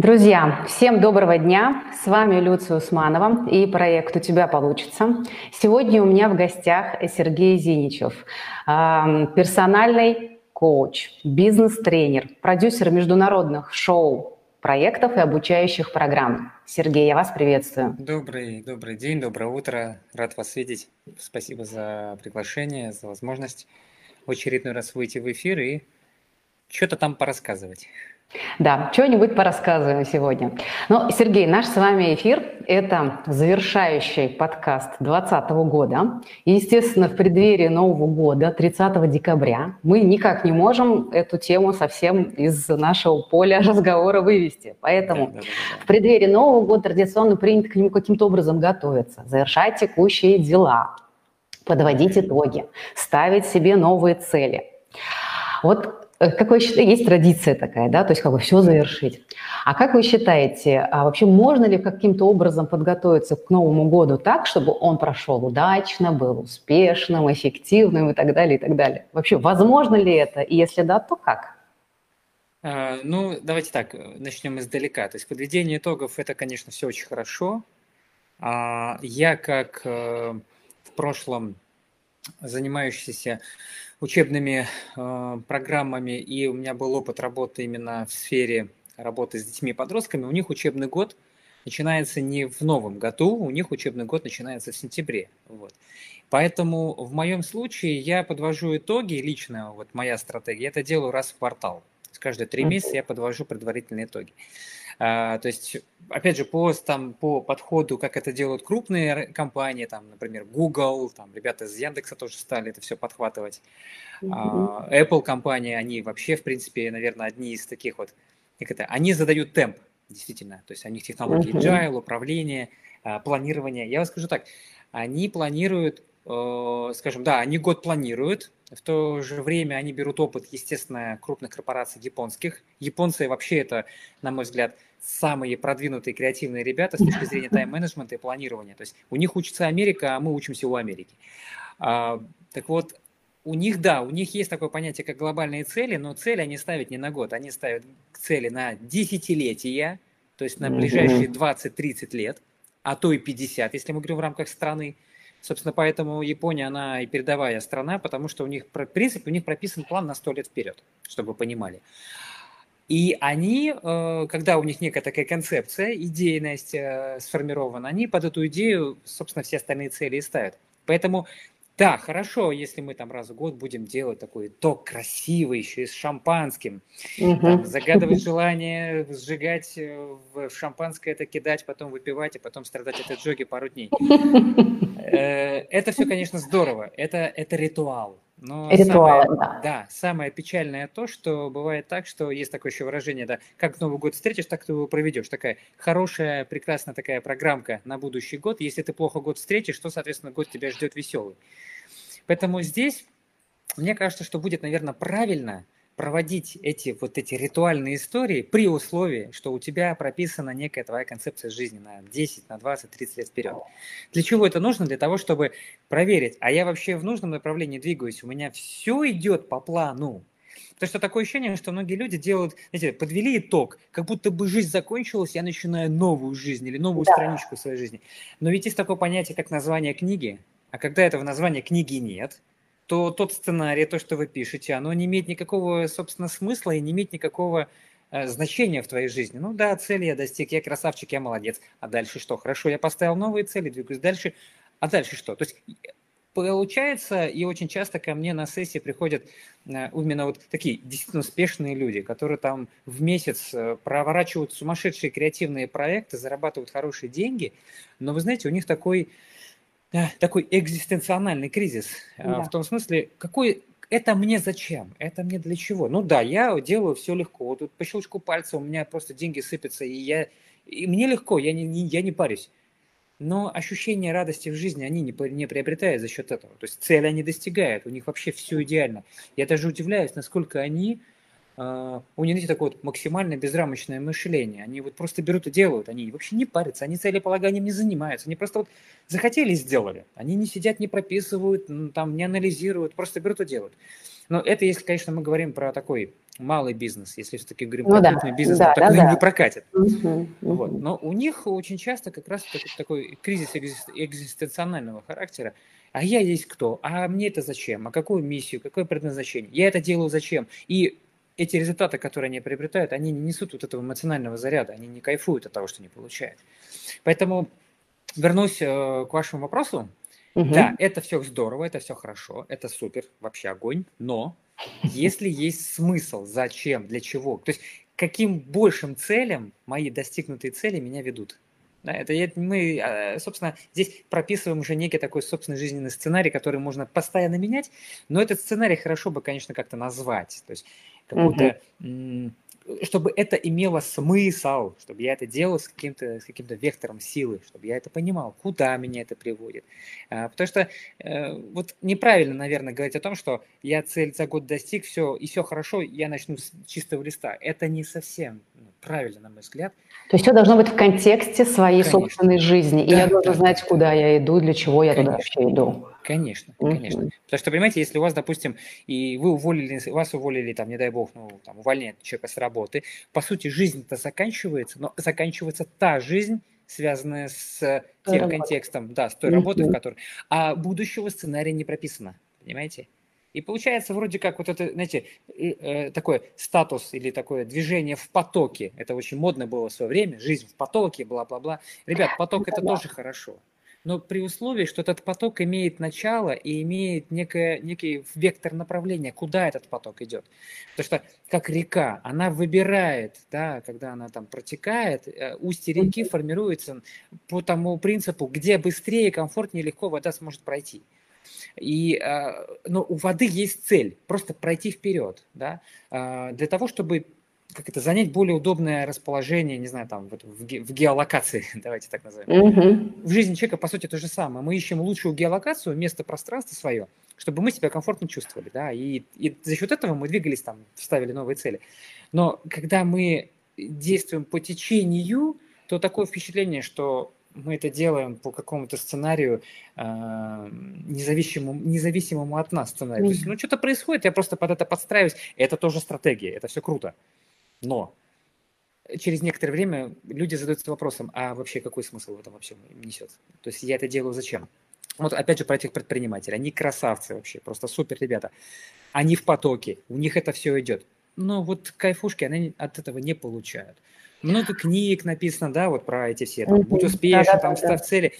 Друзья, всем доброго дня. С вами Люция Усманова и проект «У тебя получится». Сегодня у меня в гостях Сергей Зиничев, персональный коуч, бизнес-тренер, продюсер международных шоу, проектов и обучающих программ. Сергей, я вас приветствую. Добрый, добрый день, доброе утро. Рад вас видеть. Спасибо за приглашение, за возможность в очередной раз выйти в эфир и что-то там порассказывать. Да, что-нибудь порассказываем сегодня. Ну, Сергей, наш с вами эфир – это завершающий подкаст 2020 года. И, естественно, в преддверии Нового года, 30 декабря, мы никак не можем эту тему совсем из нашего поля разговора вывести. Поэтому да, да, да, в преддверии Нового года традиционно принято к нему каким-то образом готовиться, завершать текущие дела, подводить итоги, ставить себе новые цели. Вот как вы считаете, есть традиция такая, да, то есть как бы все завершить. А как вы считаете, а вообще можно ли каким-то образом подготовиться к Новому году так, чтобы он прошел удачно, был успешным, эффективным и так далее, и так далее? Вообще, возможно ли это? И если да, то как? А, ну, давайте так, начнем издалека. То есть подведение итогов – это, конечно, все очень хорошо. А я, как э, в прошлом занимающийся учебными э, программами, и у меня был опыт работы именно в сфере работы с детьми и подростками, у них учебный год начинается не в новом году, у них учебный год начинается в сентябре. Вот. Поэтому в моем случае я подвожу итоги, лично вот моя стратегия, я это делаю раз в квартал. Каждые три месяца я подвожу предварительные итоги. То есть, опять же, по, там, по подходу, как это делают крупные компании, там, например, Google, там, ребята из Яндекса тоже стали это все подхватывать. Mm-hmm. Apple компания, они вообще, в принципе, наверное, одни из таких вот, как это, они задают темп, действительно. То есть, у них технологии mm-hmm. agile, управление, а, планирование. Я вам скажу так, они планируют, скажем, да, они год планируют, в то же время они берут опыт, естественно, крупных корпораций японских. Японцы вообще это, на мой взгляд, самые продвинутые креативные ребята с точки зрения тайм-менеджмента и планирования. То есть у них учится Америка, а мы учимся у Америки. А, так вот, у них, да, у них есть такое понятие, как глобальные цели, но цели они ставят не на год, они ставят цели на десятилетия, то есть на ближайшие 20-30 лет, а то и 50, если мы говорим в рамках страны. Собственно, поэтому Япония, она и передовая страна, потому что у них, в принципе, у них прописан план на 100 лет вперед, чтобы вы понимали. И они, э, когда у них некая такая концепция, идейность э, сформирована, они под эту идею, собственно, все остальные цели и ставят. Поэтому да, хорошо, если мы там раз в год будем делать такой ток красивый, еще и с шампанским, угу. там, загадывать желание сжигать э, в шампанское, это кидать, потом выпивать, и потом страдать от отжоги пару дней. Э, это все, конечно, здорово, это, это ритуал. Но Ритуалы, самое, да. Да, самое печальное то, что бывает так, что есть такое еще выражение, да, как Новый год встретишь, так ты его проведешь. Такая хорошая, прекрасная такая программка на будущий год. Если ты плохо год встретишь, то, соответственно, год тебя ждет веселый. Поэтому здесь, мне кажется, что будет, наверное, правильно проводить эти вот эти ритуальные истории при условии, что у тебя прописана некая твоя концепция жизни на 10, на 20, 30 лет вперед. Для чего это нужно? Для того, чтобы проверить, а я вообще в нужном направлении двигаюсь, у меня все идет по плану. Потому что такое ощущение, что многие люди делают, знаете, подвели итог, как будто бы жизнь закончилась, я начинаю новую жизнь или новую да. страничку своей жизни. Но ведь есть такое понятие, как название книги, а когда этого названия книги нет, то тот сценарий, то, что вы пишете, оно не имеет никакого, собственно, смысла и не имеет никакого э, значения в твоей жизни. Ну да, цели я достиг, я красавчик, я молодец. А дальше что? Хорошо, я поставил новые цели, двигаюсь дальше. А дальше что? То есть получается, и очень часто ко мне на сессии приходят э, именно вот такие действительно успешные люди, которые там в месяц э, проворачивают сумасшедшие креативные проекты, зарабатывают хорошие деньги, но вы знаете, у них такой такой экзистенциональный кризис. А, да. В том смысле, какой это мне зачем? Это мне для чего? Ну да, я делаю все легко. Вот тут по щелчку пальца у меня просто деньги сыпятся, и я и мне легко, я не, не, я не парюсь. Но ощущение радости в жизни они не, не приобретают за счет этого. То есть цели они достигают, у них вообще все идеально. Я даже удивляюсь, насколько они у них такое вот максимально безрамочное мышление. Они вот просто берут и делают. Они вообще не парятся, они целеполаганием не занимаются. Они просто вот захотели и сделали. Они не сидят, не прописывают, там, не анализируют, просто берут и делают. Но это, если, конечно, мы говорим про такой малый бизнес, если все-таки говорим ну, про да. крупный бизнес, да, такой да, не прокатит. Угу, вот. Но у них очень часто как раз такой, такой кризис экзистенционального характера. А я есть кто? А мне это зачем? А какую миссию? Какое предназначение? Я это делаю зачем? И эти результаты, которые они приобретают, они не несут вот этого эмоционального заряда, они не кайфуют от того, что они получают. Поэтому вернусь э, к вашему вопросу. Угу. Да, это все здорово, это все хорошо, это супер, вообще огонь, но если есть смысл, зачем, для чего, то есть каким большим целям мои достигнутые цели меня ведут. Да, это мы, а, собственно, здесь прописываем уже некий такой собственный жизненный сценарий, который можно постоянно менять, но этот сценарий хорошо бы, конечно, как-то назвать. То есть какую-то угу чтобы это имело смысл, чтобы я это делал с каким-то с каким-то вектором силы, чтобы я это понимал, куда меня это приводит. А, потому что э, вот неправильно, наверное, говорить о том, что я цель за год достиг, все, и все хорошо, я начну с чистого листа. Это не совсем ну, правильно, на мой взгляд. То есть все должно быть в контексте своей Конечно. собственной жизни, да, и я должен да, знать, куда я иду, для чего я Конечно. туда вообще иду. Конечно, конечно. Mm-hmm. Потому что, понимаете, если у вас, допустим, и вы уволили, вас уволили, там, не дай бог, ну, там, увольняет человека с работы, по сути, жизнь-то заканчивается, но заканчивается та жизнь, связанная с тем работы. контекстом, да, с той работой, в которой... А будущего сценария не прописано, понимаете? И получается вроде как вот это, знаете, э, такой статус или такое движение в потоке. Это очень модно было в свое время, жизнь в потоке, бла-бла-бла. Ребят, поток это тоже хорошо но при условии, что этот поток имеет начало и имеет некое, некий вектор направления, куда этот поток идет. Потому что как река, она выбирает, да, когда она там протекает, э, устье реки формируется по тому принципу, где быстрее, комфортнее, легко вода сможет пройти. И, э, но у воды есть цель, просто пройти вперед, да, э, для того, чтобы как это, занять более удобное расположение, не знаю, там, в, в, в геолокации, давайте так назовем. Mm-hmm. В жизни человека, по сути, то же самое. Мы ищем лучшую геолокацию, место пространство свое, чтобы мы себя комфортно чувствовали, да, и, и за счет этого мы двигались там, ставили новые цели. Но когда мы действуем по течению, то такое впечатление, что мы это делаем по какому-то сценарию, э, независимому, независимому от нас сценарию. Mm-hmm. То есть, ну, что-то происходит, я просто под это подстраиваюсь. Это тоже стратегия, это все круто. Но через некоторое время люди задаются вопросом, а вообще какой смысл в этом вообще несет? То есть я это делаю зачем? Вот опять же про этих предпринимателей. Они красавцы вообще, просто супер ребята. Они в потоке, у них это все идет. Но вот кайфушки они от этого не получают. Много книг написано, да, вот про эти все, там, будь успешен, да, да, там, да, ставь цели.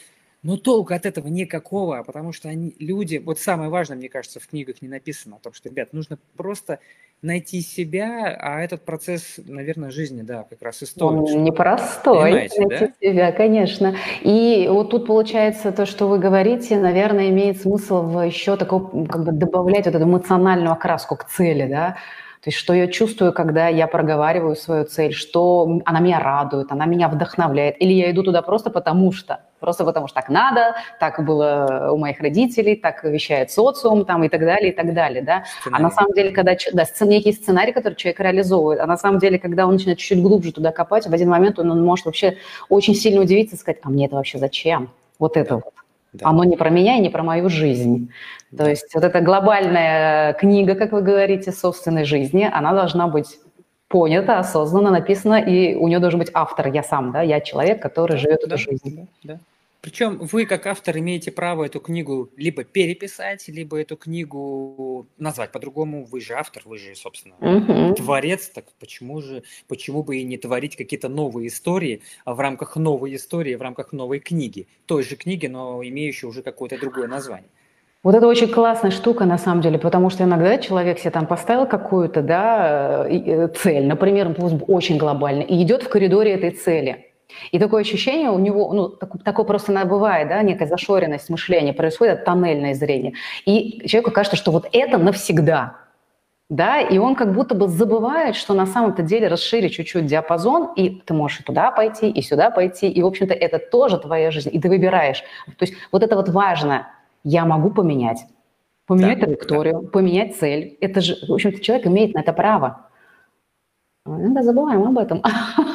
Но толку от этого никакого, потому что они, люди, вот самое важное, мне кажется, в книгах не написано о том, что, ребят, нужно просто найти себя, а этот процесс, наверное, жизни, да, как раз и стоит. Он непростой, найти да? себя, конечно. И вот тут получается то, что вы говорите, наверное, имеет смысл в еще такой, как бы добавлять вот эту эмоциональную окраску к цели, да, то есть что я чувствую, когда я проговариваю свою цель, что она меня радует, она меня вдохновляет, или я иду туда просто потому что, просто потому что так надо, так было у моих родителей, так вещает социум там, и так далее, и так далее, да. Сценарий. А на самом деле, когда, да, некий сценарий, который человек реализовывает, а на самом деле, когда он начинает чуть-чуть глубже туда копать, в один момент он, он может вообще очень сильно удивиться и сказать, а мне это вообще зачем? Вот это вот. Да. Оно не про меня и не про мою жизнь. Да. То есть вот эта глобальная книга, как вы говорите, собственной жизни, она должна быть понята, осознанно написана, и у нее должен быть автор, я сам, да, я человек, который живет да, эту жизнь. Да, да. Причем вы, как автор, имеете право эту книгу либо переписать, либо эту книгу назвать по-другому. Вы же автор, вы же, собственно, угу. творец. Так почему же, почему бы и не творить какие-то новые истории в рамках новой истории, в рамках новой книги, той же книги, но имеющей уже какое-то другое название? Вот это очень классная штука, на самом деле, потому что иногда человек себе там поставил какую-то да, э, цель, например, очень глобально, и идет в коридоре этой цели – и такое ощущение у него, ну, так, такое просто бывает, да, некая зашоренность мышления, происходит тоннельное зрение. И человеку кажется, что вот это навсегда, да, и он как будто бы забывает, что на самом-то деле расширить чуть-чуть диапазон, и ты можешь и туда пойти, и сюда пойти, и, в общем-то, это тоже твоя жизнь, и ты выбираешь. То есть вот это вот важно, я могу поменять, поменять да, траекторию, да. поменять цель. Это же, в общем-то, человек имеет на это право. Иногда забываем об этом.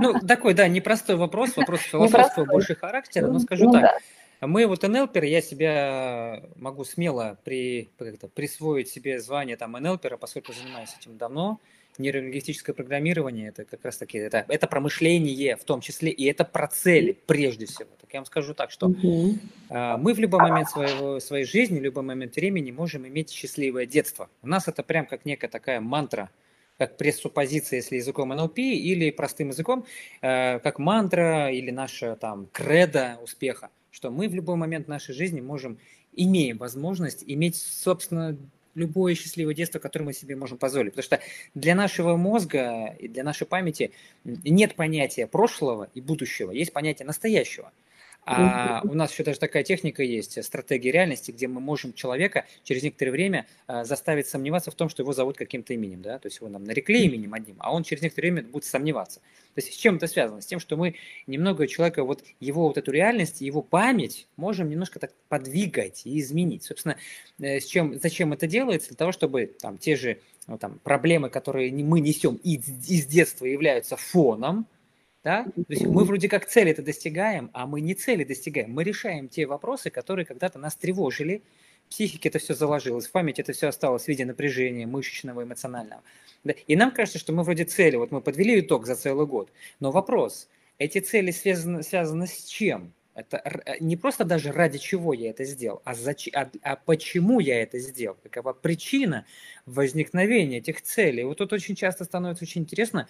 Ну, такой, да, непростой вопрос, вопрос философского больше характера, но скажу ну, так. Да. Мы вот НЛПер, я себя могу смело при, присвоить себе звание там НЛПера, поскольку занимаюсь этим давно. Нейролингвистическое программирование – это как раз таки, это, это промышление в том числе, и это про цели прежде всего. Так я вам скажу так, что угу. мы в любой момент своего, своей жизни, в любой момент времени можем иметь счастливое детство. У нас это прям как некая такая мантра – как пресуппозиция, если языком НЛП, или простым языком, э, как мантра или наша там кредо успеха, что мы в любой момент нашей жизни можем, имеем возможность иметь, собственно, любое счастливое детство, которое мы себе можем позволить. Потому что для нашего мозга и для нашей памяти нет понятия прошлого и будущего, есть понятие настоящего. А у нас еще даже такая техника есть, стратегия реальности, где мы можем человека через некоторое время а, заставить сомневаться в том, что его зовут каким-то именем, да, то есть его нам нарекли именем одним, а он через некоторое время будет сомневаться. То есть с чем это связано? С тем, что мы немного человека, вот его вот эту реальность, его память можем немножко так подвигать и изменить. Собственно, э, с чем, зачем это делается? Для того, чтобы там те же ну, там, проблемы, которые мы несем из детства, являются фоном, да? То есть мы вроде как цели это достигаем, а мы не цели достигаем. Мы решаем те вопросы, которые когда-то нас тревожили, в психике это все заложилось, в памяти это все осталось в виде напряжения мышечного, эмоционального. Да? И нам кажется, что мы вроде цели, вот мы подвели итог за целый год. Но вопрос, эти цели связаны, связаны с чем? Это э, не просто даже ради чего я это сделал, а, зач... а, а почему я это сделал, какова причина возникновения этих целей. Вот тут очень часто становится очень интересно,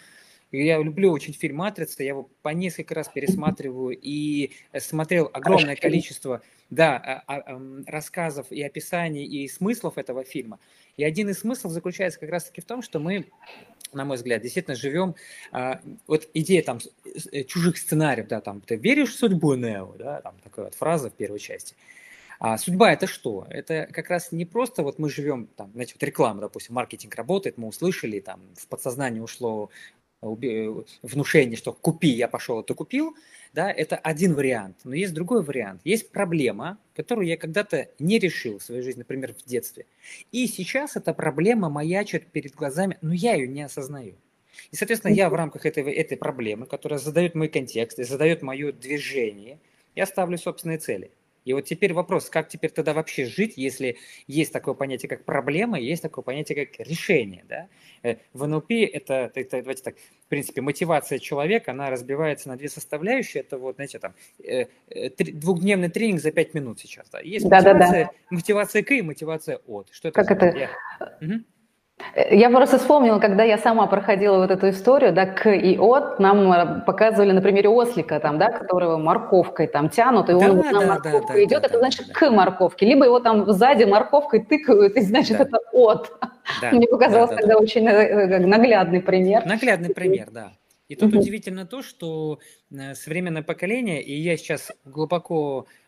я люблю очень фильм «Матрица», я его по несколько раз пересматриваю и э, смотрел огромное количество да, а, а, рассказов и описаний и смыслов этого фильма. И один из смыслов заключается как раз-таки в том, что мы на мой взгляд, действительно живем, а, вот идея там э, чужих сценариев, да, там, ты веришь в судьбу Нео, да, там такая вот фраза в первой части. А судьба это что? Это как раз не просто вот мы живем, там, знаете, вот реклама, допустим, маркетинг работает, мы услышали, там, в подсознание ушло внушение, что купи, я пошел, ты купил, да, это один вариант. Но есть другой вариант. Есть проблема, которую я когда-то не решил в своей жизни, например, в детстве. И сейчас эта проблема маячит перед глазами, но я ее не осознаю. И, соответственно, я в рамках этой, этой проблемы, которая задает мой контекст и задает мое движение, я ставлю собственные цели. И вот теперь вопрос, как теперь тогда вообще жить, если есть такое понятие, как проблема, и есть такое понятие, как решение. Да? Э, в НЛП это, это, давайте так, в принципе, мотивация человека, она разбивается на две составляющие. Это вот, знаете, там, э, э, двухдневный тренинг за пять минут сейчас. Да? Есть да, мотивация, да, да. мотивация к и мотивация от. Что это? Как это? Я... Угу. Я просто вспомнила, когда я сама проходила вот эту историю, да, к и от, нам э, показывали на примере ослика, там, да, которого морковкой там тянут, и он да, вот на да, морковку да, идет, да, это да, значит да. к морковке, либо его там сзади морковкой тыкают, и значит да. это от. Да, Мне показалось да, да, тогда да. очень э, наглядный пример. Наглядный пример, да. И тут удивительно то, что э, современное поколение, и я сейчас глубоко, э,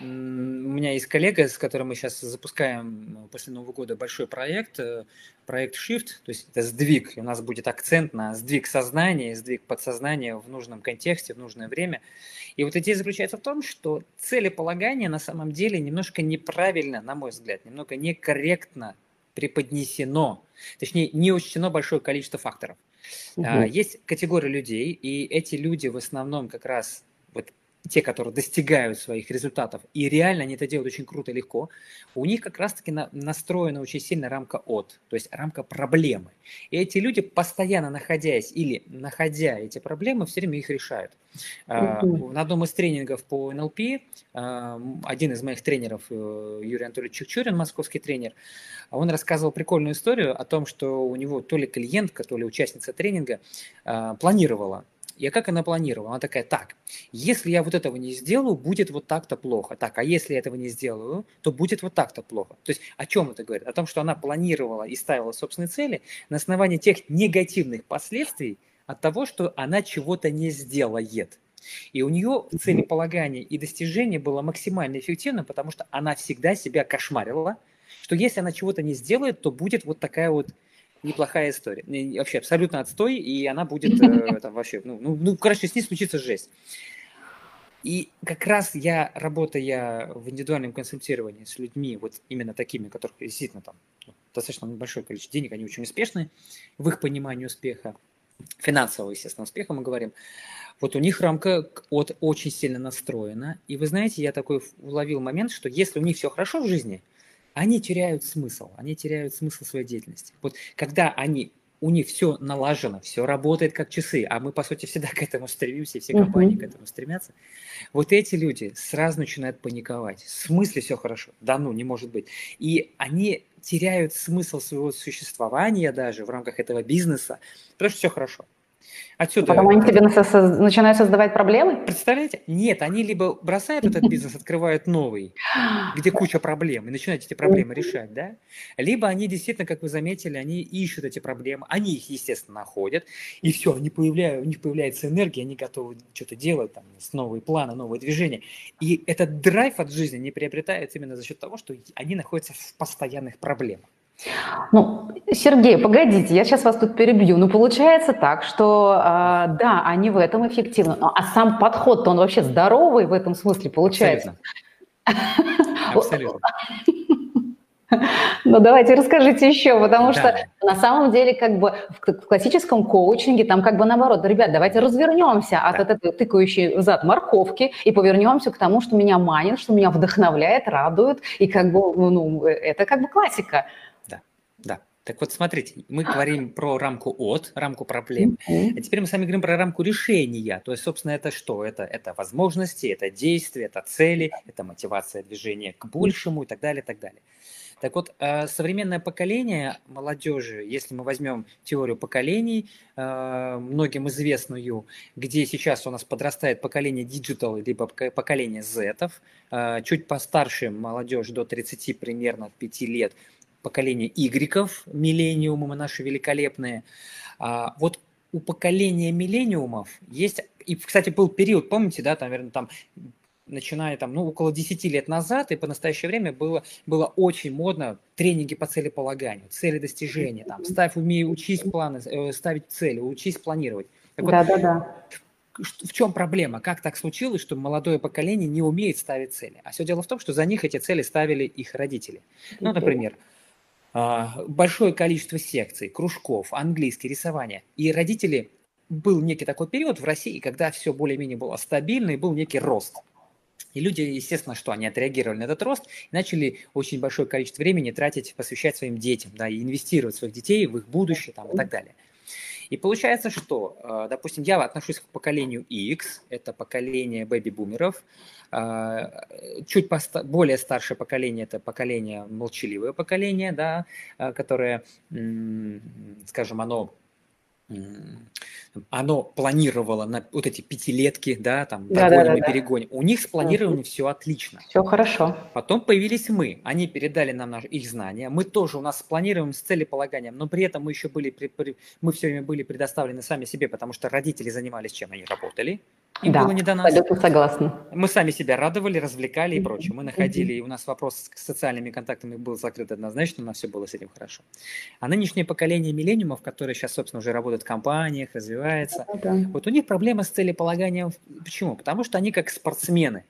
у меня есть коллега, с которым мы сейчас запускаем после Нового года большой проект, э, проект Shift, то есть это сдвиг, и у нас будет акцент на сдвиг сознания, сдвиг подсознания в нужном контексте, в нужное время. И вот идея заключается в том, что целеполагание на самом деле немножко неправильно, на мой взгляд, немного некорректно преподнесено, точнее не учтено большое количество факторов. Угу. Есть категория людей, и эти люди в основном как раз вот те, которые достигают своих результатов, и реально они это делают очень круто и легко, у них как раз-таки на, настроена очень сильно рамка от, то есть рамка проблемы. И эти люди, постоянно находясь или находя эти проблемы, все время их решают. Uh-huh. На одном из тренингов по НЛП а, один из моих тренеров, э, Юрий Анатольевич Чукчурин, московский тренер, он рассказывал прикольную историю о том, что у него то ли клиентка, то ли участница тренинга а, планировала и как она планировала? Она такая, так, если я вот этого не сделаю, будет вот так-то плохо. Так, а если я этого не сделаю, то будет вот так-то плохо. То есть о чем это говорит? О том, что она планировала и ставила собственные цели на основании тех негативных последствий от того, что она чего-то не сделает. И у нее целеполагание и достижение было максимально эффективно, потому что она всегда себя кошмарила, что если она чего-то не сделает, то будет вот такая вот неплохая история. Вообще абсолютно отстой, и она будет э, там вообще, ну, ну, ну, короче, с ней случится жесть. И как раз я, работая в индивидуальном консультировании с людьми, вот именно такими, которых действительно там ну, достаточно большое количество денег, они очень успешны в их понимании успеха, финансового, естественно, успеха мы говорим, вот у них рамка от очень сильно настроена. И вы знаете, я такой уловил момент, что если у них все хорошо в жизни, они теряют смысл, они теряют смысл своей деятельности. Вот когда они у них все налажено, все работает как часы, а мы, по сути, всегда к этому стремимся, и все компании uh-huh. к этому стремятся. Вот эти люди сразу начинают паниковать. В смысле все хорошо? Да ну, не может быть. И они теряют смысл своего существования даже в рамках этого бизнеса, потому что все хорошо. Отсюда... Потом они тебе начинают создавать проблемы? Представляете? Нет, они либо бросают этот бизнес, открывают новый, где куча проблем, и начинают эти проблемы решать, да? Либо они действительно, как вы заметили, они ищут эти проблемы, они их, естественно, находят, и все, они появляют, у них появляется энергия, они готовы что-то делать, там, с новые планы, новые движения. И этот драйв от жизни не приобретается именно за счет того, что они находятся в постоянных проблемах. Ну, Сергей, погодите, я сейчас вас тут перебью. Ну, получается так, что э, да, они в этом эффективны, а сам подход-то он вообще здоровый в этом смысле получается. Абсолютно. Ну, давайте расскажите еще, потому да. что на самом деле как бы в классическом коучинге там как бы наоборот, ребят, давайте развернемся да. от этой тыкающей зад морковки и повернемся к тому, что меня манит, что меня вдохновляет, радует, и как бы, ну, это как бы классика. Так вот, смотрите, мы говорим про рамку от, рамку проблем, а теперь мы с вами говорим про рамку решения. То есть, собственно, это что? Это, это возможности, это действия, это цели, это мотивация движения к большему и так далее, и так далее. Так вот, э, современное поколение молодежи, если мы возьмем теорию поколений, э, многим известную, где сейчас у нас подрастает поколение digital, либо поколение Z, э, чуть постарше молодежь до 30 примерно 5 лет – поколение игреков, миллениумы наши великолепные. А, вот у поколения миллениумов есть, и, кстати, был период, помните, да, там, наверное, там начиная там, ну, около 10 лет назад, и по настоящее время было, было очень модно тренинги по целеполаганию, цели достижения, там, ставь, умей, учись планы, э, ставить цели, учись планировать. Так да, вот, да, да. В чем проблема? Как так случилось, что молодое поколение не умеет ставить цели? А все дело в том, что за них эти цели ставили их родители. Ну, например, большое количество секций, кружков, английский, рисование. И родители, был некий такой период в России, когда все более-менее было стабильно и был некий рост. И люди, естественно, что они отреагировали на этот рост и начали очень большое количество времени тратить, посвящать своим детям, да, и инвестировать в своих детей, в их будущее там, и так далее. И получается, что, э, допустим, я отношусь к поколению X, это поколение бэби-бумеров, а, чуть более старшее поколение – это поколение, молчаливое поколение, да, а, которое, скажем, оно оно планировало на вот эти пятилетки, да, там, да, догоним да, да, и перегоним. Да. У них с планированием все отлично. Все хорошо. Потом появились мы. Они передали нам наши, их знания. Мы тоже у нас планируем с целеполаганием, но при этом мы еще были, мы все время были предоставлены сами себе, потому что родители занимались чем? Они работали. Им да, было не до нас. абсолютно согласна. Мы сами себя радовали, развлекали и прочее. Мы находили, и у нас вопрос с социальными контактами был закрыт однозначно, у нас все было с этим хорошо. А нынешнее поколение миллениумов, которые сейчас, собственно, уже работают в компаниях, развивается, да, вот у них проблема с целеполаганием. Почему? Потому что они как спортсмены.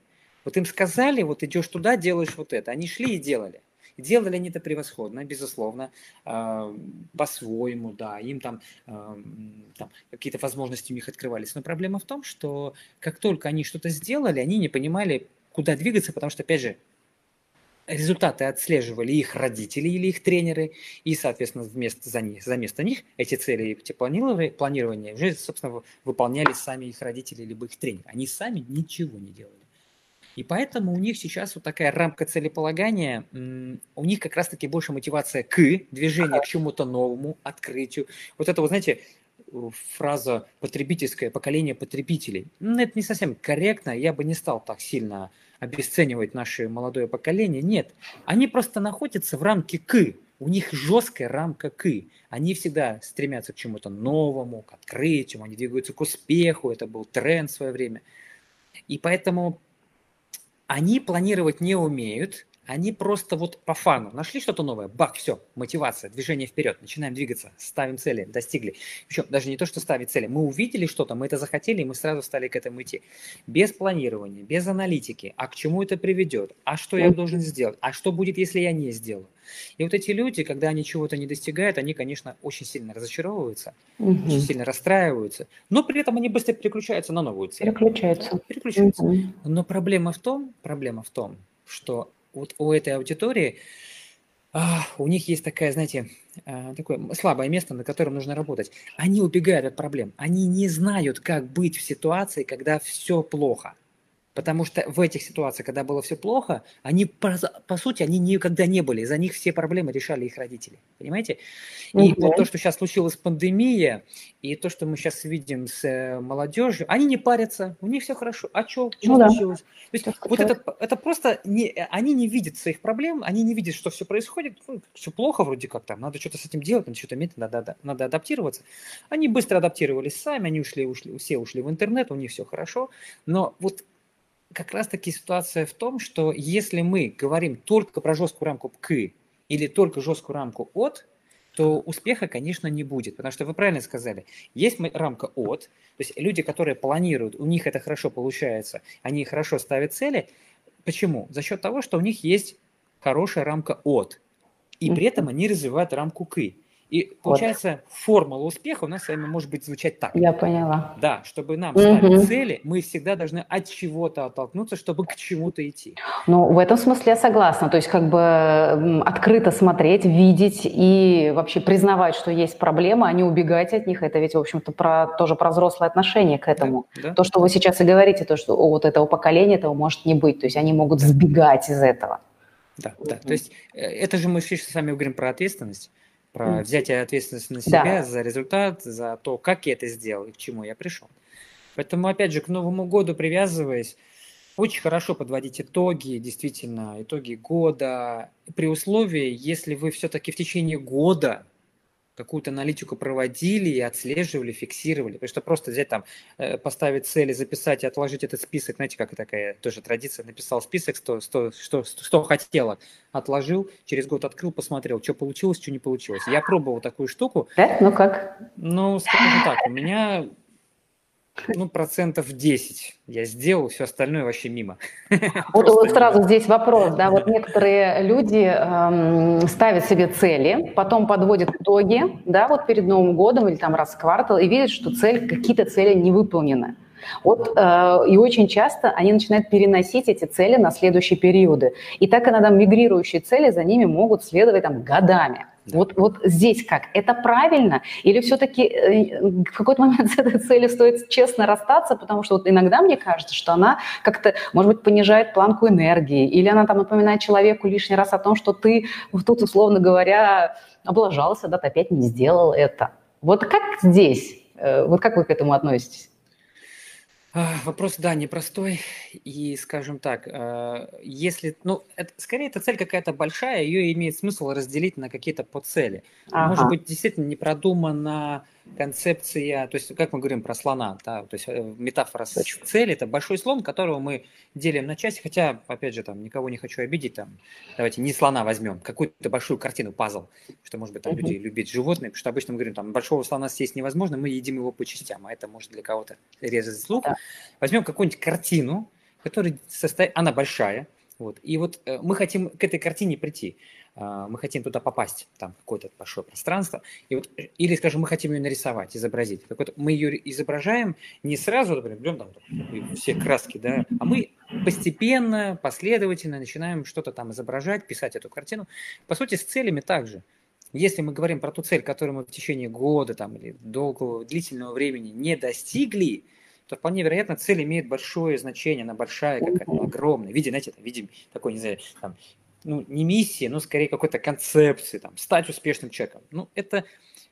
Вот им сказали, вот идешь туда, делаешь вот это. Они шли и делали. Делали они это превосходно, безусловно, по-своему, да, им там, там какие-то возможности у них открывались. Но проблема в том, что как только они что-то сделали, они не понимали, куда двигаться, потому что, опять же, результаты отслеживали их родители или их тренеры, и, соответственно, вместо, за, них, за место них эти цели эти планирования уже, собственно, выполняли сами их родители либо их тренеры. Они сами ничего не делали. И поэтому у них сейчас вот такая рамка целеполагания, у них как раз-таки больше мотивация к движению, к чему-то новому, открытию. Вот это, вот знаете, фраза потребительское поколение потребителей. Ну, это не совсем корректно, я бы не стал так сильно обесценивать наше молодое поколение. Нет, они просто находятся в рамке к. У них жесткая рамка к. Они всегда стремятся к чему-то новому, к открытию, они двигаются к успеху, это был тренд в свое время. И поэтому они планировать не умеют, Они просто вот по фану нашли что-то новое, бах, все, мотивация, движение вперед, начинаем двигаться, ставим цели, достигли. Причем даже не то, что ставить цели, мы увидели что-то, мы это захотели, и мы сразу стали к этому идти. Без планирования, без аналитики, а к чему это приведет, а что я должен сделать, а что будет, если я не сделаю. И вот эти люди, когда они чего-то не достигают, они, конечно, очень сильно разочаровываются, угу. очень сильно расстраиваются, но при этом они быстро переключаются на новую цель. Переключаются. Переключаются. Угу. Но проблема в том, проблема в том, что вот у этой аудитории а, у них есть такая, знаете, а, такое слабое место, на котором нужно работать. Они убегают от проблем. Они не знают, как быть в ситуации, когда все плохо. Потому что в этих ситуациях, когда было все плохо, они, по, по сути, они никогда не были. За них все проблемы решали их родители. Понимаете? И угу. вот то, что сейчас случилось пандемия, и то, что мы сейчас видим с э, молодежью, они не парятся, у них все хорошо. А что? Что ну, случилось? Да. То есть вот это, это просто, не, они не видят своих проблем, они не видят, что все происходит. Ну, все плохо вроде как там, надо что-то с этим делать, надо что-то иметь, надо, надо адаптироваться. Они быстро адаптировались сами, они ушли, ушли, все ушли в интернет, у них все хорошо. Но вот как раз-таки ситуация в том, что если мы говорим только про жесткую рамку к или только жесткую рамку от, то успеха, конечно, не будет. Потому что вы правильно сказали, есть рамка от, то есть люди, которые планируют, у них это хорошо получается, они хорошо ставят цели. Почему? За счет того, что у них есть хорошая рамка от, и при этом они развивают рамку к. И получается, вот. формула успеха у нас с вами может быть звучать так. Я поняла. Да, чтобы нам ставить угу. цели, мы всегда должны от чего-то оттолкнуться, чтобы к чему-то идти. Ну, в этом смысле я согласна. То есть как бы открыто смотреть, видеть и вообще признавать, что есть проблемы, а не убегать от них. Это ведь, в общем-то, про, тоже про взрослое отношение к этому. Да, да. То, что вы сейчас и говорите, то, что у вот этого поколения этого может не быть. То есть они могут сбегать из этого. Да, да. То есть э, это же мы с вами говорим про ответственность про взятие ответственности на себя да. за результат, за то, как я это сделал и к чему я пришел. Поэтому, опять же, к Новому году привязываясь, очень хорошо подводить итоги, действительно, итоги года, при условии, если вы все-таки в течение года какую-то аналитику проводили и отслеживали, фиксировали. Потому что просто взять там, э, поставить цели, записать и отложить этот список, знаете, как такая тоже традиция, написал список, 100, 100, что, что хотела, отложил, через год открыл, посмотрел, что получилось, что не получилось. Я пробовал такую штуку. Да? Ну как? Ну, скажем так, у меня ну, процентов 10 я сделал, все остальное вообще мимо. Вот, вот сразу здесь вопрос, да, вот некоторые люди эм, ставят себе цели, потом подводят итоги, да, вот перед Новым годом или там раз в квартал, и видят, что цель, какие-то цели не выполнены. Вот, э, и очень часто они начинают переносить эти цели на следующие периоды. И так иногда мигрирующие цели за ними могут следовать там, годами. Да. Вот, вот здесь как? Это правильно? Или все-таки э, в какой-то момент с этой цели стоит честно расстаться, потому что вот иногда мне кажется, что она как-то, может быть, понижает планку энергии, или она там напоминает человеку лишний раз о том, что ты тут, условно говоря, облажался, да, ты опять не сделал это. Вот как здесь? Э, вот как вы к этому относитесь? Вопрос, да, непростой. И, скажем так, э, если, ну, это, скорее, эта цель какая-то большая, ее имеет смысл разделить на какие-то подцели. Ага. Может быть, действительно не продумана концепция, то есть, как мы говорим про слона, да, то есть э, метафора цели – это большой слон, которого мы делим на части, хотя, опять же, там, никого не хочу обидеть, там, давайте не слона возьмем, какую-то большую картину, пазл, что, может быть, там люди любят животные, потому что обычно мы говорим, там, большого слона съесть невозможно, мы едим его по частям, а это может для кого-то резать слух. Да. Возьмем какую-нибудь картину, которая состоит, она большая, вот, и вот э, мы хотим к этой картине прийти. А, мы хотим туда попасть, там какое-то большое пространство, и вот, или, скажем, мы хотим ее нарисовать, изобразить. Так мы ее изображаем не сразу, например, берем там все краски, да, а мы постепенно, последовательно начинаем что-то там изображать, писать эту картину. По сути, с целями также. Если мы говорим про ту цель, которую мы в течение года там, или долгого, длительного времени не достигли, то вполне вероятно цель имеет большое значение, она большая, какая-то огромная. Видите, знаете, видим такой, не знаю, там, ну, не миссии, но скорее какой-то концепции, там, стать успешным человеком. Ну, это,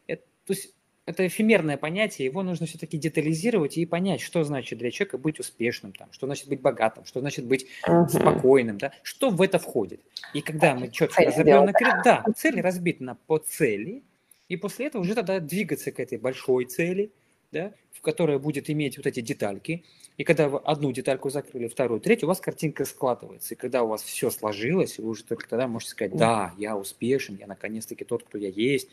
это, то есть, это эфемерное понятие, его нужно все-таки детализировать и понять, что значит для человека быть успешным, там, что значит быть богатым, что значит быть uh-huh. спокойным, да, что в это входит. И когда мы четко разобьем на да, цель разбита на по цели, и после этого уже тогда двигаться к этой большой цели, да, которая будет иметь вот эти детальки, и когда вы одну детальку закрыли, вторую, третью, у вас картинка складывается. И когда у вас все сложилось, вы уже только тогда можете сказать, да, я успешен, я наконец-таки тот, кто я есть,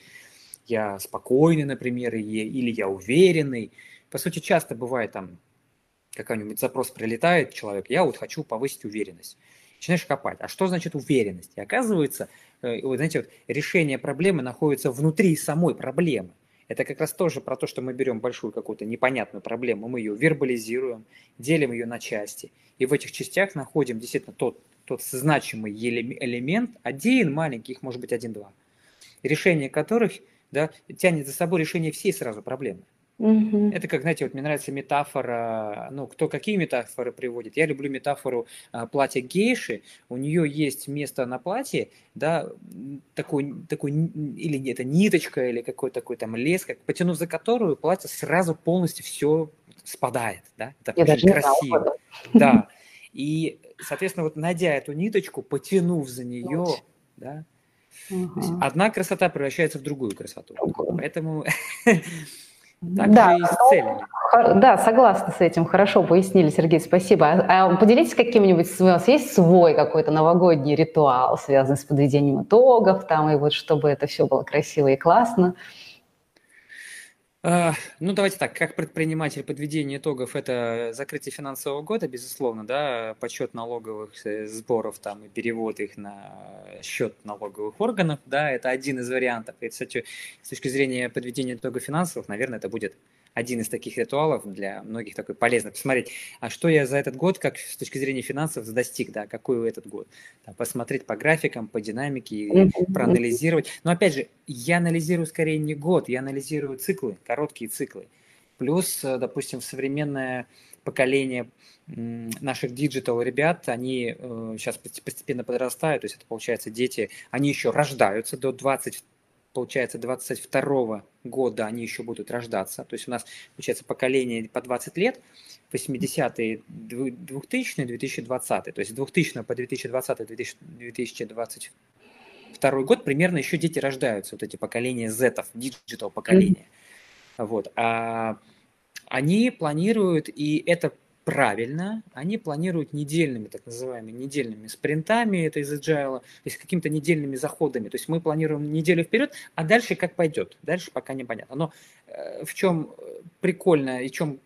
я спокойный, например, или я уверенный. По сути, часто бывает там какой-нибудь запрос прилетает человек, я вот хочу повысить уверенность. Начинаешь копать. А что значит уверенность? И оказывается, э, вы знаете, вот решение проблемы находится внутри самой проблемы. Это как раз тоже про то, что мы берем большую какую-то непонятную проблему, мы ее вербализируем, делим ее на части, и в этих частях находим действительно тот, тот значимый элемент, один маленький, их может быть один-два, решение которых да, тянет за собой решение всей сразу проблемы. Угу. Это как, знаете, вот мне нравится метафора, ну, кто какие метафоры приводит. Я люблю метафору а, платья гейши. У нее есть место на платье, да, такой, такой или это ниточка, или какой-то такой там лес, как, потянув за которую платье сразу полностью все спадает, да. Это Я очень красиво. Да. И, соответственно, вот найдя эту ниточку, потянув за нее, да, угу. одна красота превращается в другую красоту. Поэтому так да, и с целями. Да, согласна с этим. Хорошо пояснили, Сергей, спасибо. А, а поделитесь каким-нибудь, у вас есть свой какой-то новогодний ритуал, связанный с подведением итогов, там, и вот чтобы это все было красиво и классно? А, ну, давайте так, как предприниматель подведение итогов – это закрытие финансового года, безусловно, да, подсчет налоговых э, сборов там и перевод их на счет налоговых органов, да, это один из вариантов. И, кстати, с точки зрения подведения итогов финансовых, наверное, это будет один из таких ритуалов для многих такой полезно посмотреть, а что я за этот год, как с точки зрения финансов, достиг, да, какой этот год. Там, посмотреть по графикам, по динамике, проанализировать. Но опять же, я анализирую скорее не год, я анализирую циклы, короткие циклы. Плюс, э, допустим, современное поколение наших digital ребят, они э, сейчас постепенно подрастают, то есть это получается дети, они еще рождаются до 20 получается, 22 года они еще будут рождаться. То есть у нас, получается, поколение по 20 лет, 80-е, 2000 2020 То есть с 2000 по 2020 2022 год примерно еще дети рождаются, вот эти поколения Z, digital поколения. Mm-hmm. Вот. А они планируют, и это правильно, они планируют недельными, так называемыми недельными спринтами, это из agile, то есть какими-то недельными заходами. То есть мы планируем неделю вперед, а дальше как пойдет. Дальше пока непонятно. Но э, в чем э, прикольно и чем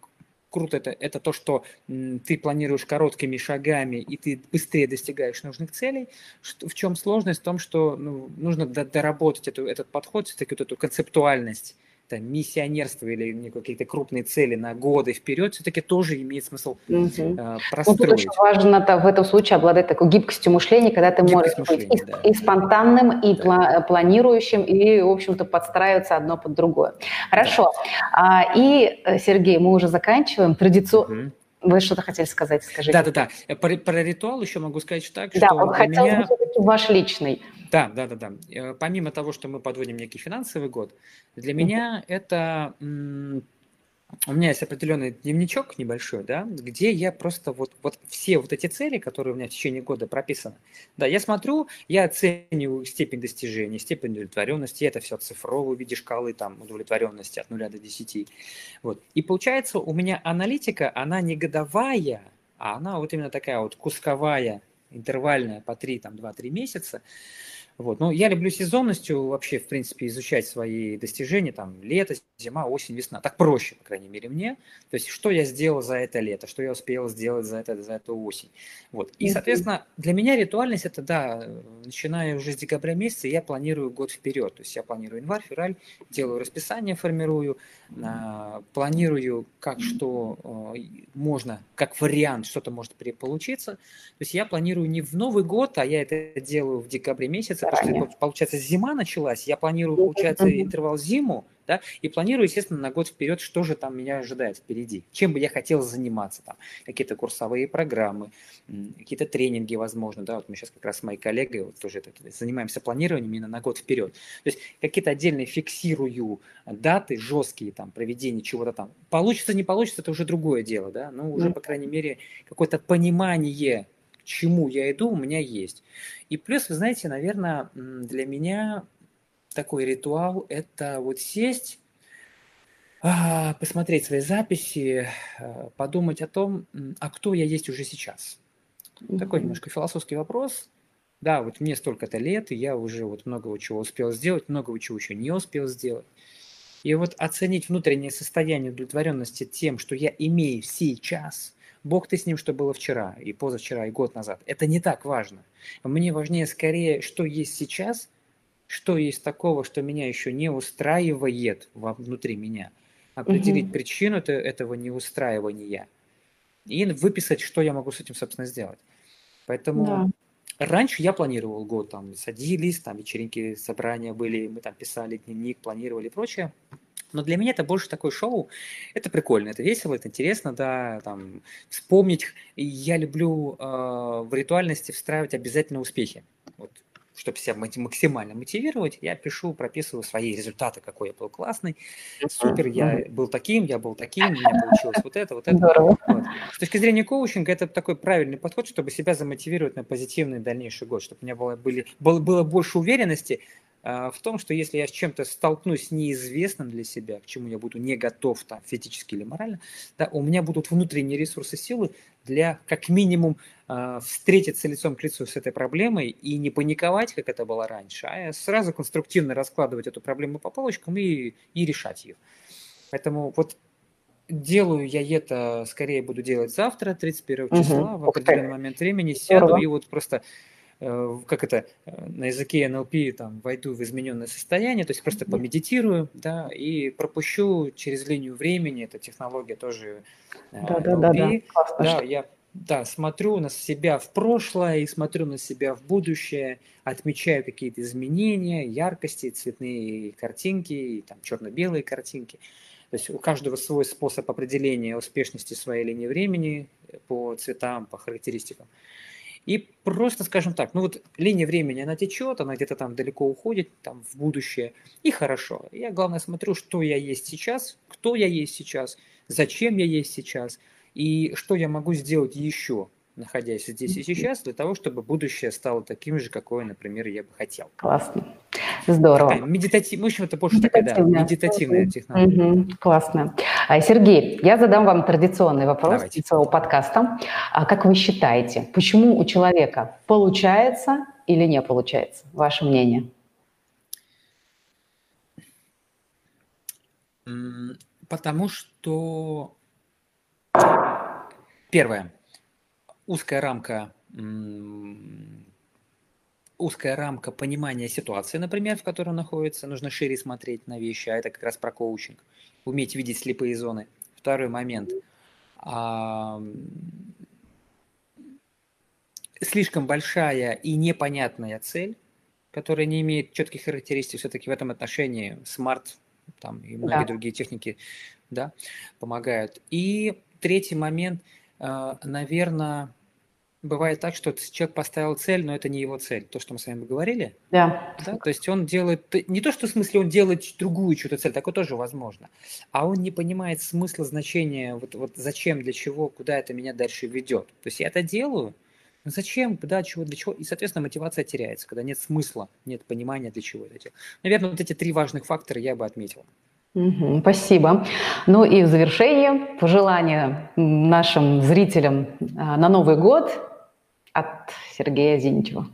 круто это, это то, что м, ты планируешь короткими шагами и ты быстрее достигаешь нужных целей. Что, в чем сложность? В том, что ну, нужно доработать эту, этот подход, все-таки вот эту концептуальность там, миссионерство или какие-то крупные цели на годы вперед, все-таки тоже имеет смысл угу. э, простроить. Ну, очень важно -то в этом случае обладать такой гибкостью мышления, когда ты Гибкость можешь быть и, да. и спонтанным, и да. планирующим, и, в общем-то, подстраиваться одно под другое. Хорошо. Да. А, и, э, Сергей, мы уже заканчиваем. Традиционно... Угу. Вы что-то хотели сказать, скажите. Да-да-да. Про, про ритуал еще могу сказать так, да, что он хотел меня... ваш личный. Да, да, да, да. Э, помимо того, что мы подводим некий финансовый год, для меня это у меня есть определенный дневничок небольшой, да, где я просто вот, вот все вот эти цели, которые у меня в течение года прописаны, да, я смотрю, я оцениваю степень достижения, степень удовлетворенности, это все цифровые в виде шкалы там удовлетворенности от 0 до 10. Вот. И получается у меня аналитика, она не годовая, а она вот именно такая вот кусковая, интервальная по 3, там, 2-3 месяца. Вот. Но я люблю сезонностью вообще, в принципе, изучать свои достижения, там, лето, зима, осень, весна. Так проще, по крайней мере, мне. То есть, что я сделал за это лето, что я успел сделать за, это, за эту осень. Вот. И, соответственно, для меня ритуальность это, да, начиная уже с декабря месяца, я планирую год вперед. То есть, я планирую январь, февраль, делаю расписание, формирую, планирую, как что э, можно, как вариант, что-то может получиться. То есть, я планирую не в Новый год, а я это делаю в декабре месяце, потому что, получается, зима началась, я планирую, получается, интервал зиму, да, и планирую, естественно, на год вперед, что же там меня ожидает впереди, чем бы я хотел заниматься, там, какие-то курсовые программы, какие-то тренинги, возможно, да, вот мы сейчас как раз с моей коллегой вот тоже это, занимаемся планированием именно на год вперед, то есть какие-то отдельные фиксирую даты жесткие, там, проведения чего-то там, получится, не получится, это уже другое дело, да, но уже, по крайней мере, какое-то понимание, к чему я иду, у меня есть. И плюс, вы знаете, наверное, для меня такой ритуал – это вот сесть, а, посмотреть свои записи, а, подумать о том, а кто я есть уже сейчас. Такой немножко философский вопрос. Да, вот мне столько-то лет, и я уже вот много чего успел сделать, много чего еще не успел сделать. И вот оценить внутреннее состояние удовлетворенности тем, что я имею сейчас, Бог ты с ним, что было вчера, и позавчера, и год назад, это не так важно. Мне важнее скорее, что есть сейчас, что есть такого, что меня еще не устраивает внутри меня. Определить угу. причину этого неустраивания и выписать, что я могу с этим, собственно, сделать. Поэтому да. Раньше я планировал год, там садились, там вечеринки, собрания были, мы там писали дневник, планировали и прочее. Но для меня это больше такое шоу. Это прикольно, это весело, это интересно, да, там вспомнить. Я люблю э, в ритуальности встраивать обязательно успехи. Вот чтобы себя максимально мотивировать, я пишу, прописываю свои результаты, какой я был классный, супер, я был таким, я был таким, у меня получилось вот это, вот это. Вот. С точки зрения коучинга, это такой правильный подход, чтобы себя замотивировать на позитивный дальнейший год, чтобы у меня было, были, было, было больше уверенности, в том, что если я с чем-то столкнусь неизвестным для себя, к чему я буду не готов там, физически или морально, да, у меня будут внутренние ресурсы силы для как минимум э, встретиться лицом к лицу с этой проблемой и не паниковать, как это было раньше, а сразу конструктивно раскладывать эту проблему по полочкам и, и решать ее. Поэтому вот делаю я это, скорее буду делать завтра, 31 числа, угу. в определенный момент времени сяду Здорово. и вот просто как это, э, на языке NLP, там, войду в измененное состояние, то есть просто помедитирую, да, и пропущу через линию времени, эта технология тоже NLP, да, да, да. да, я да, смотрю на себя в прошлое и смотрю на себя в будущее, отмечаю какие-то изменения, яркости, цветные картинки, там черно-белые картинки. То есть у каждого свой способ определения успешности своей линии времени по цветам, по характеристикам. И просто, скажем так, ну вот линия времени, она течет, она где-то там далеко уходит, там в будущее, и хорошо. Я, главное, смотрю, что я есть сейчас, кто я есть сейчас, зачем я есть сейчас, и что я могу сделать еще находясь здесь и сейчас, для того, чтобы будущее стало таким же, какое, например, я бы хотел. Классно. Здорово. Такая медитатив... В общем, это больше такая, да, медитативная технология. Угу. Классно. А, Сергей, я задам вам традиционный вопрос Давайте. из своего подкаста. А как вы считаете, почему у человека получается или не получается? Ваше мнение? Потому что первое – узкая рамка узкая рамка понимания ситуации, например, в которой он находится, нужно шире смотреть на вещи, а это как раз про коучинг, уметь видеть слепые зоны. Второй момент. А, слишком большая и непонятная цель, которая не имеет четких характеристик, все-таки в этом отношении смарт там, и многие да. другие техники да, помогают. И третий момент – а, наверное, бывает так, что человек поставил цель, но это не его цель. То, что мы с вами говорили. Да. да? То есть он делает, не то, что в смысле он делает другую чью-то цель, такое тоже возможно, а он не понимает смысла, значения, вот, вот зачем, для чего, куда это меня дальше ведет. То есть я это делаю, но зачем, куда, чего, для чего, и, соответственно, мотивация теряется, когда нет смысла, нет понимания, для чего это делать. Наверное, вот эти три важных фактора я бы отметил. Угу, спасибо. Ну и в завершение пожелания нашим зрителям а, на Новый год от Сергея Зиничева.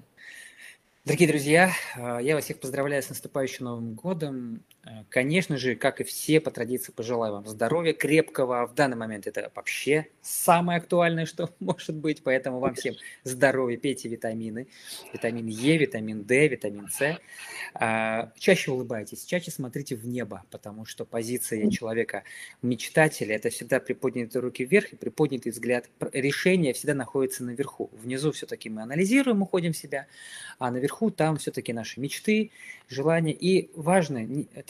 Дорогие друзья, а, я вас всех поздравляю с наступающим Новым годом. А, конечно же, как и все, по традиции пожелаю вам здоровья крепкого. В данный момент это вообще самое актуальное, что может быть. Поэтому вам всем здоровья, пейте витамины. Витамин Е, витамин D, витамин С. А, чаще улыбайтесь, чаще смотрите в небо, потому что позиция человека-мечтателя – это всегда приподнятые руки вверх и приподнятый взгляд. Решение всегда находится наверху. Внизу все-таки мы анализируем, уходим в себя, а наверху там все-таки наши мечты, желания. И важно,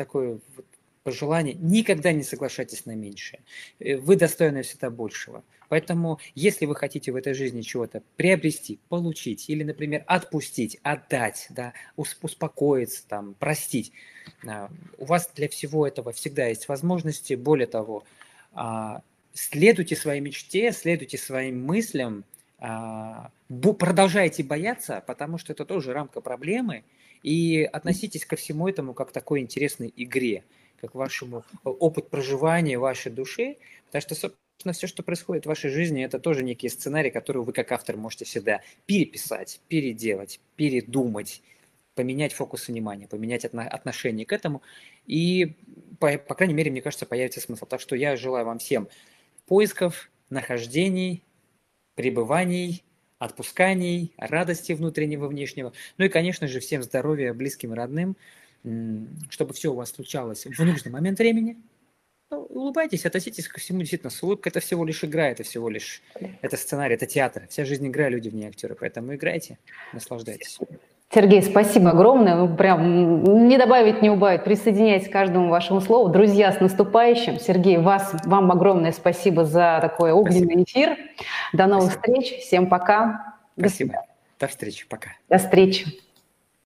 такое вот пожелание, никогда не соглашайтесь на меньшее. Э, вы достойны всегда большего. Поэтому, если вы хотите в этой жизни чего-то приобрести, получить или, например, отпустить, отдать, да, успокоиться, там, простить, а, у вас для всего этого всегда есть возможности. Более того, а, следуйте своей мечте, следуйте своим мыслям, продолжайте бояться, потому что это тоже рамка проблемы, и относитесь ко всему этому как к такой интересной игре. как вашему опыт проживания вашей души, потому что, собственно, все, что происходит в вашей жизни, это тоже некий сценарий, который вы как автор можете всегда переписать, переделать, передумать, поменять фокус внимания, поменять отношение к этому. И, по, по крайней мере, мне кажется, появится смысл. Так что я желаю вам всем поисков, нахождений, пребываний, отпусканий, радости внутреннего, внешнего. Ну и, конечно же, всем здоровья близким и родным, чтобы все у вас случалось в нужный момент времени. Ну, улыбайтесь, относитесь ко всему действительно с улыбкой. Это всего лишь игра, это всего лишь это сценарий, это театр. Вся жизнь игра, люди в ней актеры. Поэтому играйте, наслаждайтесь. Сергей, спасибо огромное. Ну, прям не добавить, не убавить. Присоединяйтесь к каждому вашему слову. Друзья, с наступающим. Сергей, вас, вам огромное спасибо за такой огненный спасибо. эфир. До новых спасибо. встреч. Всем пока. Спасибо. До, До встречи. Пока. До встречи.